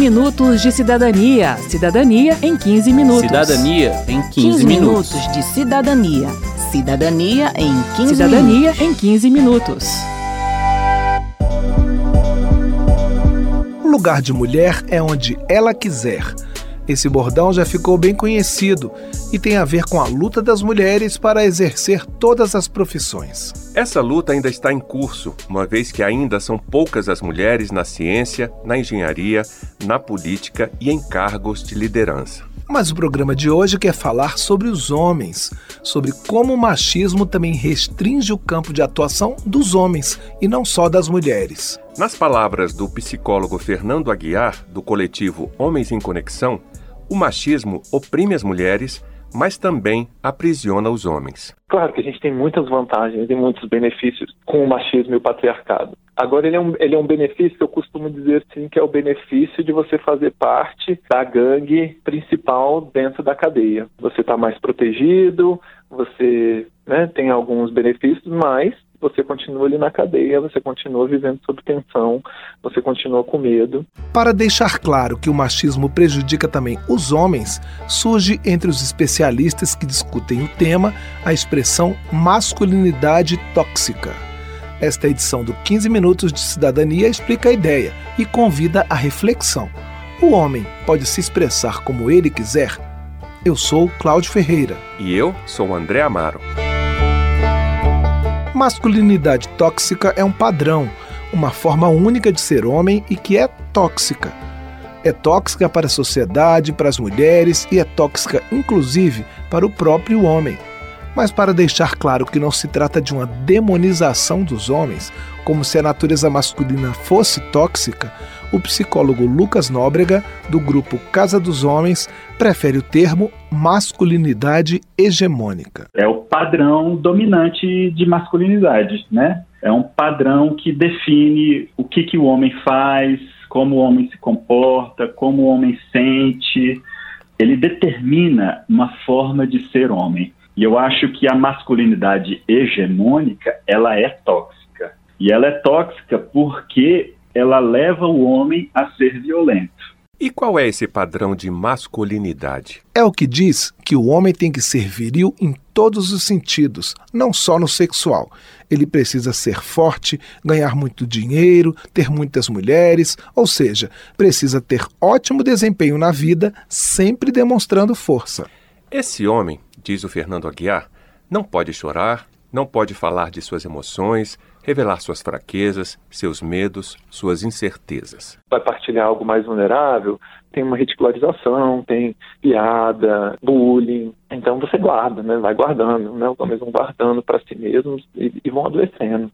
minutos de cidadania. Cidadania em 15 minutos. Cidadania em 15, 15 minutos. minutos de cidadania. Cidadania em 15 Cidadania minutos. em 15 minutos. Lugar de mulher é onde ela quiser. Esse bordão já ficou bem conhecido e tem a ver com a luta das mulheres para exercer todas as profissões. Essa luta ainda está em curso, uma vez que ainda são poucas as mulheres na ciência, na engenharia, na política e em cargos de liderança. Mas o programa de hoje quer falar sobre os homens, sobre como o machismo também restringe o campo de atuação dos homens e não só das mulheres. Nas palavras do psicólogo Fernando Aguiar, do coletivo Homens em Conexão, o machismo oprime as mulheres, mas também aprisiona os homens. Claro que a gente tem muitas vantagens e muitos benefícios com o machismo e o patriarcado. Agora, ele é, um, ele é um benefício que eu costumo dizer assim, que é o benefício de você fazer parte da gangue principal dentro da cadeia. Você está mais protegido, você né, tem alguns benefícios, mas você continua ali na cadeia, você continua vivendo sob tensão, você continua com medo. Para deixar claro que o machismo prejudica também os homens, surge entre os especialistas que discutem o tema a expressão masculinidade tóxica. Esta edição do 15 Minutos de Cidadania explica a ideia e convida à reflexão. O homem pode se expressar como ele quiser? Eu sou Cláudio Ferreira. E eu sou André Amaro. Masculinidade tóxica é um padrão, uma forma única de ser homem e que é tóxica. É tóxica para a sociedade, para as mulheres e é tóxica, inclusive, para o próprio homem. Mas para deixar claro que não se trata de uma demonização dos homens, como se a natureza masculina fosse tóxica, o psicólogo Lucas Nóbrega, do grupo Casa dos Homens, prefere o termo masculinidade hegemônica. É o padrão dominante de masculinidade, né? É um padrão que define o que, que o homem faz, como o homem se comporta, como o homem sente. Ele determina uma forma de ser homem. E eu acho que a masculinidade hegemônica, ela é tóxica. E ela é tóxica porque ela leva o homem a ser violento. E qual é esse padrão de masculinidade? É o que diz que o homem tem que ser viril em todos os sentidos, não só no sexual. Ele precisa ser forte, ganhar muito dinheiro, ter muitas mulheres, ou seja, precisa ter ótimo desempenho na vida, sempre demonstrando força. Esse homem, diz o Fernando Aguiar, não pode chorar, não pode falar de suas emoções, revelar suas fraquezas, seus medos, suas incertezas. Vai partilhar algo mais vulnerável, tem uma ridicularização, tem piada, bullying. Então você guarda, né? Vai guardando, né? Os homens vão guardando para si mesmos e, e vão adoecendo.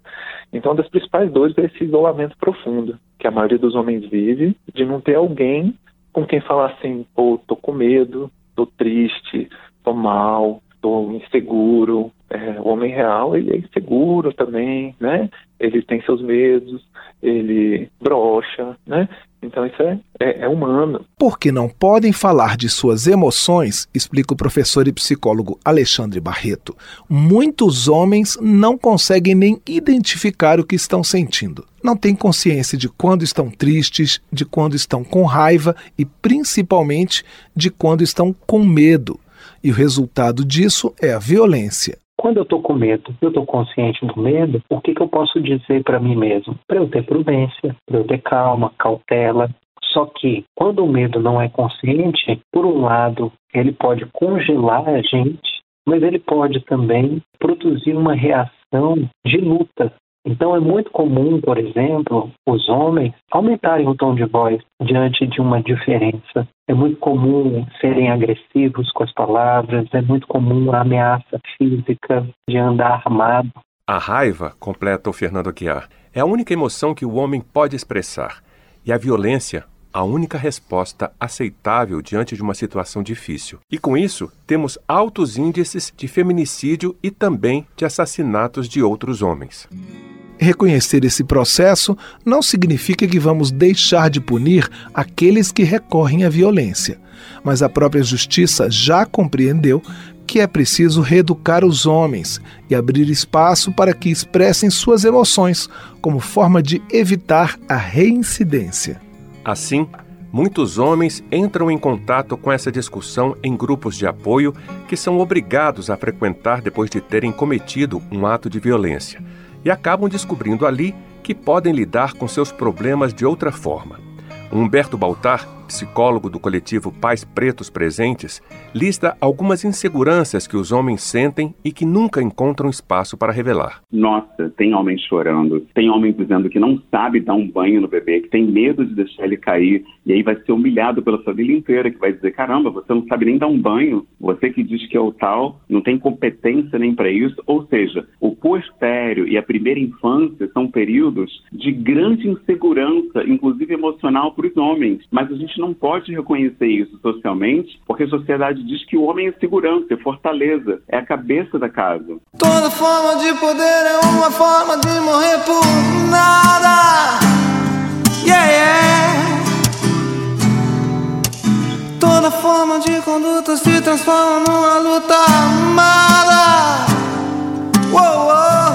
Então, uma das principais dores é esse isolamento profundo que a maioria dos homens vive de não ter alguém com quem falar assim, pô, tô com medo, tô triste, tô mal, tô inseguro. É, o homem real, ele é inseguro também, né? Ele tem seus medos, ele brocha, né? Então isso é, é, é humano. Porque não podem falar de suas emoções, explica o professor e psicólogo Alexandre Barreto. Muitos homens não conseguem nem identificar o que estão sentindo. Não têm consciência de quando estão tristes, de quando estão com raiva e principalmente de quando estão com medo. E o resultado disso é a violência. Quando eu estou com medo, eu estou consciente do medo, o que, que eu posso dizer para mim mesmo? Para eu ter prudência, para eu ter calma, cautela. Só que quando o medo não é consciente, por um lado, ele pode congelar a gente, mas ele pode também produzir uma reação de luta. Então é muito comum, por exemplo, os homens aumentarem o tom de voz diante de uma diferença. É muito comum serem agressivos com as palavras, é muito comum a ameaça física de andar armado. A raiva, completa o Fernando Aguiar, é a única emoção que o homem pode expressar. E a violência, a única resposta aceitável diante de uma situação difícil. E com isso, temos altos índices de feminicídio e também de assassinatos de outros homens. Reconhecer esse processo não significa que vamos deixar de punir aqueles que recorrem à violência, mas a própria justiça já compreendeu que é preciso reeducar os homens e abrir espaço para que expressem suas emoções como forma de evitar a reincidência. Assim, muitos homens entram em contato com essa discussão em grupos de apoio que são obrigados a frequentar depois de terem cometido um ato de violência e acabam descobrindo ali que podem lidar com seus problemas de outra forma. Humberto Baltar psicólogo do coletivo Pais Pretos Presentes, lista algumas inseguranças que os homens sentem e que nunca encontram espaço para revelar. Nossa, tem homem chorando, tem homem dizendo que não sabe dar um banho no bebê, que tem medo de deixar ele cair, e aí vai ser humilhado pela família inteira, que vai dizer: caramba, você não sabe nem dar um banho, você que diz que é o tal, não tem competência nem para isso. Ou seja, o puerpério e a primeira infância são períodos de grande insegurança, inclusive emocional, para os homens, mas a gente gente não pode reconhecer isso socialmente, porque a sociedade diz que o homem é segurança, é fortaleza, é a cabeça da casa. Toda forma de poder é uma forma de morrer por nada. Yeah, yeah. Toda forma de conduta se transforma numa luta amada. Uou, uou.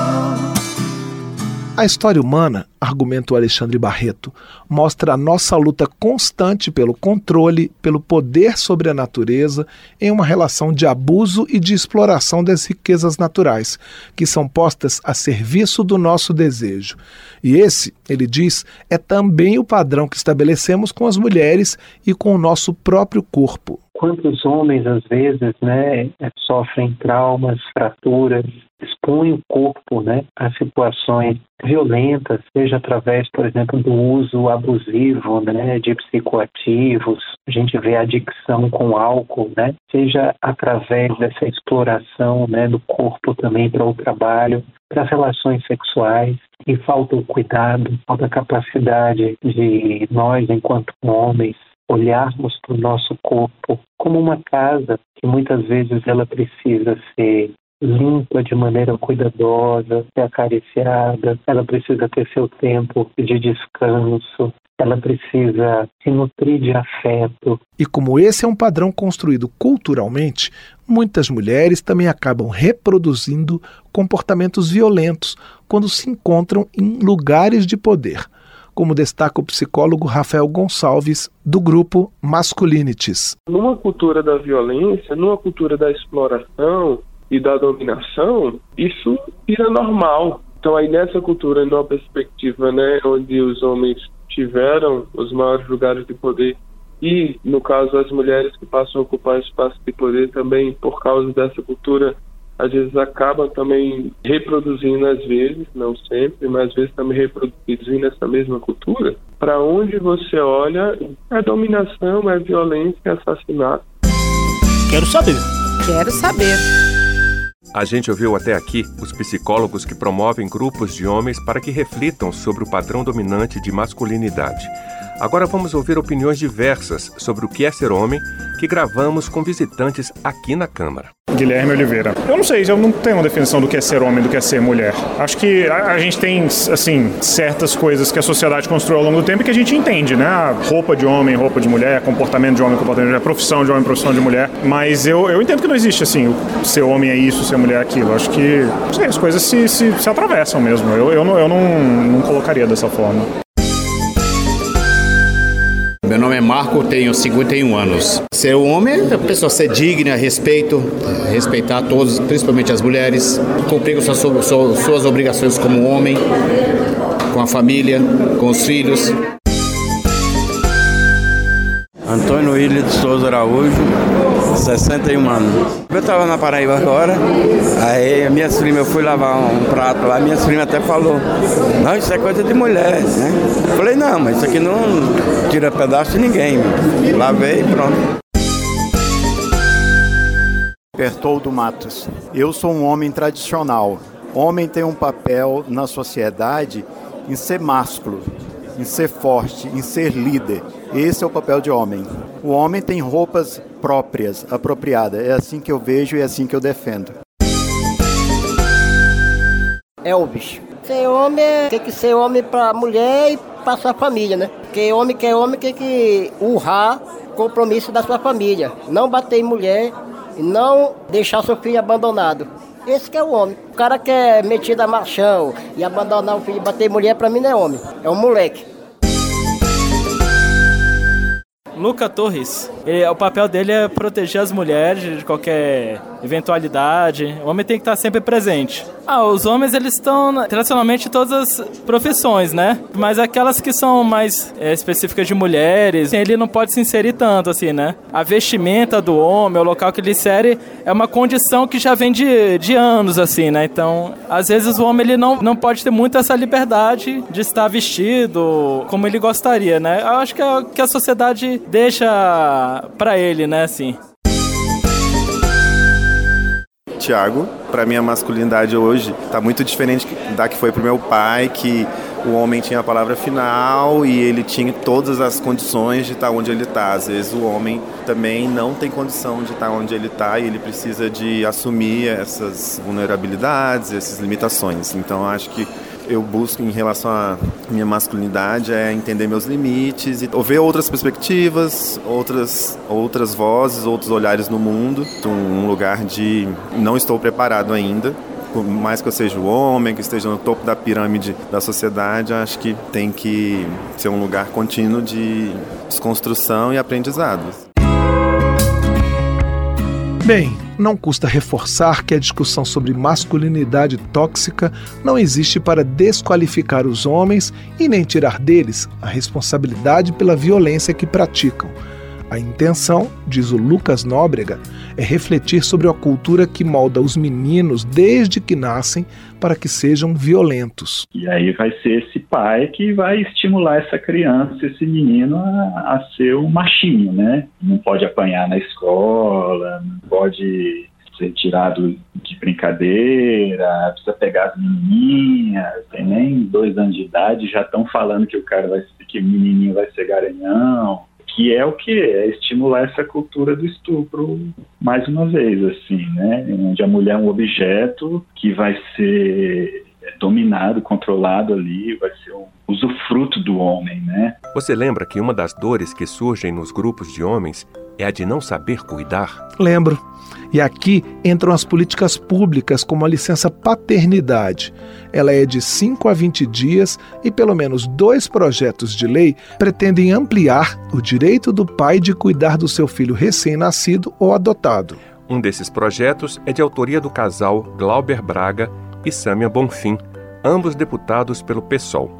A história humana, argumenta o Alexandre Barreto, mostra a nossa luta constante pelo controle, pelo poder sobre a natureza, em uma relação de abuso e de exploração das riquezas naturais, que são postas a serviço do nosso desejo. E esse, ele diz, é também o padrão que estabelecemos com as mulheres e com o nosso próprio corpo. Quantos homens, às vezes, né, sofrem traumas, fraturas, expõe o corpo né, a situações violentas, seja através, por exemplo, do uso abusivo né, de psicoativos, a gente vê adicção com álcool, né, seja através dessa exploração né, do corpo também para o trabalho, para as relações sexuais, e falta o cuidado, falta a capacidade de nós, enquanto homens, olharmos para o nosso corpo como uma casa que muitas vezes ela precisa ser limpa de maneira cuidadosa, ser acariciada, ela precisa ter seu tempo de descanso, ela precisa se nutrir de afeto. E como esse é um padrão construído culturalmente, muitas mulheres também acabam reproduzindo comportamentos violentos quando se encontram em lugares de poder. Como destaca o psicólogo Rafael Gonçalves, do grupo Masculinities. Numa cultura da violência, numa cultura da exploração, e da dominação, isso vira normal. Então aí nessa cultura, numa perspectiva, né, onde os homens tiveram os maiores lugares de poder e, no caso, as mulheres que passam a ocupar espaço de poder também por causa dessa cultura, às vezes acabam também reproduzindo, às vezes, não sempre, mas às vezes também reproduzindo essa mesma cultura. Para onde você olha, é dominação, é violência, é assassinato. Quero saber. Quero saber. A gente ouviu até aqui os psicólogos que promovem grupos de homens para que reflitam sobre o padrão dominante de masculinidade. Agora vamos ouvir opiniões diversas sobre o que é ser homem que gravamos com visitantes aqui na Câmara. Guilherme Oliveira. Eu não sei, eu não tenho uma definição do que é ser homem, do que é ser mulher. Acho que a, a gente tem, assim, certas coisas que a sociedade construiu ao longo do tempo e que a gente entende, né? A roupa de homem, roupa de mulher, comportamento de homem, comportamento de mulher, profissão de homem, profissão de mulher. Mas eu, eu entendo que não existe, assim, ser homem é isso, ser mulher é aquilo. Acho que, sei, as coisas se, se, se atravessam mesmo. Eu, eu, não, eu não, não colocaria dessa forma. Meu nome é Marco, tenho 51 anos. Ser um homem é a pessoa ser digna, respeito, respeitar todos, principalmente as mulheres, cumprir suas, suas obrigações como homem, com a família, com os filhos. Antônio William de Souza Araújo, 61 anos. Eu estava na Paraíba agora, aí minha prima, eu fui lavar um prato lá, minha prima até falou, não, isso é coisa de mulher, né? Eu falei, não, mas isso aqui não tira pedaço de ninguém. Lavei e pronto. Bertoldo Matos. Eu sou um homem tradicional. Homem tem um papel na sociedade em ser másculo, em ser forte, em ser líder. Esse é o papel de homem. O homem tem roupas próprias, apropriadas. É assim que eu vejo e é assim que eu defendo. Elvis. Ser homem é, tem que ser homem para mulher e para sua família, né? Porque homem que é homem tem que honrar o compromisso da sua família. Não bater em mulher e não deixar seu filho abandonado. Esse que é o homem. O cara que é metido a machão e abandonar o filho e bater em mulher, para mim não é homem. É um moleque. Luca Torres. Ele, o papel dele é proteger as mulheres de qualquer eventualidade. O homem tem que estar sempre presente. Ah, os homens eles estão tradicionalmente em todas as profissões, né? Mas aquelas que são mais é, específicas de mulheres, ele não pode se inserir tanto assim, né? A vestimenta do homem, o local que ele insere, é uma condição que já vem de, de anos, assim, né? Então, às vezes o homem ele não, não pode ter muito essa liberdade de estar vestido como ele gostaria, né? Eu acho que é que a sociedade deixa para ele, né, assim. Tiago. Para mim, a masculinidade hoje está muito diferente da que foi para o meu pai, que o homem tinha a palavra final e ele tinha todas as condições de estar onde ele está. Às vezes o homem também não tem condição de estar onde ele está e ele precisa de assumir essas vulnerabilidades, essas limitações. Então acho que eu busco em relação à minha masculinidade é entender meus limites e ver outras perspectivas, outras outras vozes, outros olhares no mundo, um lugar de não estou preparado ainda. Por mais que eu seja o homem, que esteja no topo da pirâmide da sociedade, acho que tem que ser um lugar contínuo de desconstrução e aprendizado. Bem, não custa reforçar que a discussão sobre masculinidade tóxica não existe para desqualificar os homens e nem tirar deles a responsabilidade pela violência que praticam. A intenção, diz o Lucas Nóbrega, é refletir sobre a cultura que molda os meninos desde que nascem para que sejam violentos. E aí vai ser esse pai que vai estimular essa criança, esse menino, a, a ser um machinho, né? Não pode apanhar na escola, não pode ser tirado de brincadeira, precisa pegar as menininhas, tem nem dois anos de idade, já estão falando que o cara vai que o menininho vai ser garanhão que é o que é estimular essa cultura do estupro mais uma vez assim né? Onde a mulher é um objeto que vai ser dominado controlado ali vai ser um usufruto do homem né você lembra que uma das dores que surgem nos grupos de homens é a de não saber cuidar lembro e aqui entram as políticas públicas, como a licença paternidade. Ela é de 5 a 20 dias e pelo menos dois projetos de lei pretendem ampliar o direito do pai de cuidar do seu filho recém-nascido ou adotado. Um desses projetos é de autoria do casal Glauber Braga e Sâmia Bonfim, ambos deputados pelo PSOL.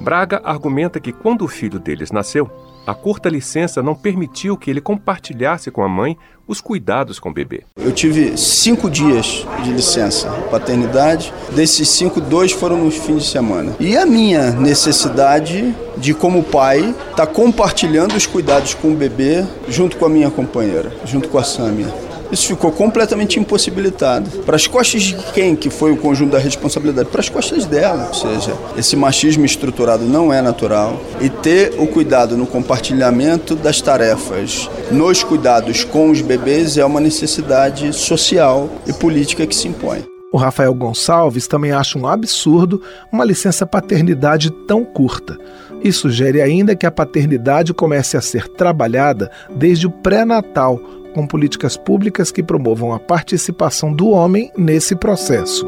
Braga argumenta que quando o filho deles nasceu, a curta licença não permitiu que ele compartilhasse com a mãe os cuidados com o bebê. Eu tive cinco dias de licença paternidade, desses cinco, dois foram nos fins de semana. E a minha necessidade de, como pai, estar tá compartilhando os cuidados com o bebê junto com a minha companheira, junto com a Sâmia isso ficou completamente impossibilitado. Para as costas de quem que foi o conjunto da responsabilidade? Para as costas dela. Ou seja, esse machismo estruturado não é natural. E ter o cuidado no compartilhamento das tarefas, nos cuidados com os bebês, é uma necessidade social e política que se impõe. O Rafael Gonçalves também acha um absurdo uma licença paternidade tão curta e sugere ainda que a paternidade comece a ser trabalhada desde o pré-natal com políticas públicas que promovam a participação do homem nesse processo.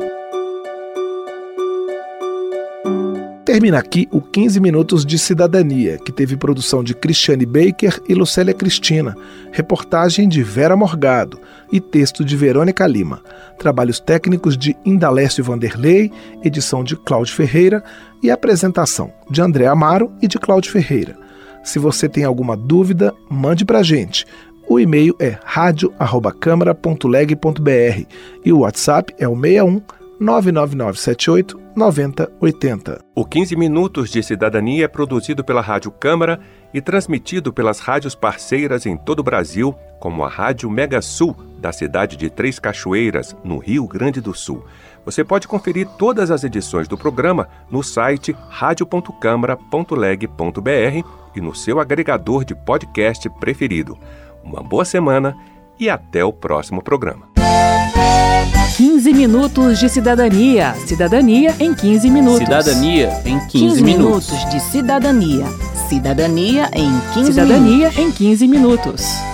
Termina aqui o 15 Minutos de Cidadania, que teve produção de Cristiane Baker e Lucélia Cristina, reportagem de Vera Morgado e texto de Verônica Lima, trabalhos técnicos de Indalécio Vanderlei, edição de Cláudio Ferreira e apresentação de André Amaro e de Cláudio Ferreira. Se você tem alguma dúvida, mande para gente. O e-mail é radio@câmara.leg.br e o WhatsApp é o 61 99978 9080. O 15 Minutos de Cidadania é produzido pela Rádio Câmara e transmitido pelas rádios parceiras em todo o Brasil, como a Rádio Mega Sul, da cidade de Três Cachoeiras, no Rio Grande do Sul. Você pode conferir todas as edições do programa no site radio.câmara.leg.br e no seu agregador de podcast preferido uma boa semana e até o próximo programa. 15 minutos de cidadania. Cidadania em 15 minutos. Cidadania em 15, 15 minutos. minutos de cidadania. Cidadania em 15 Cidadania minutos. em 15 minutos.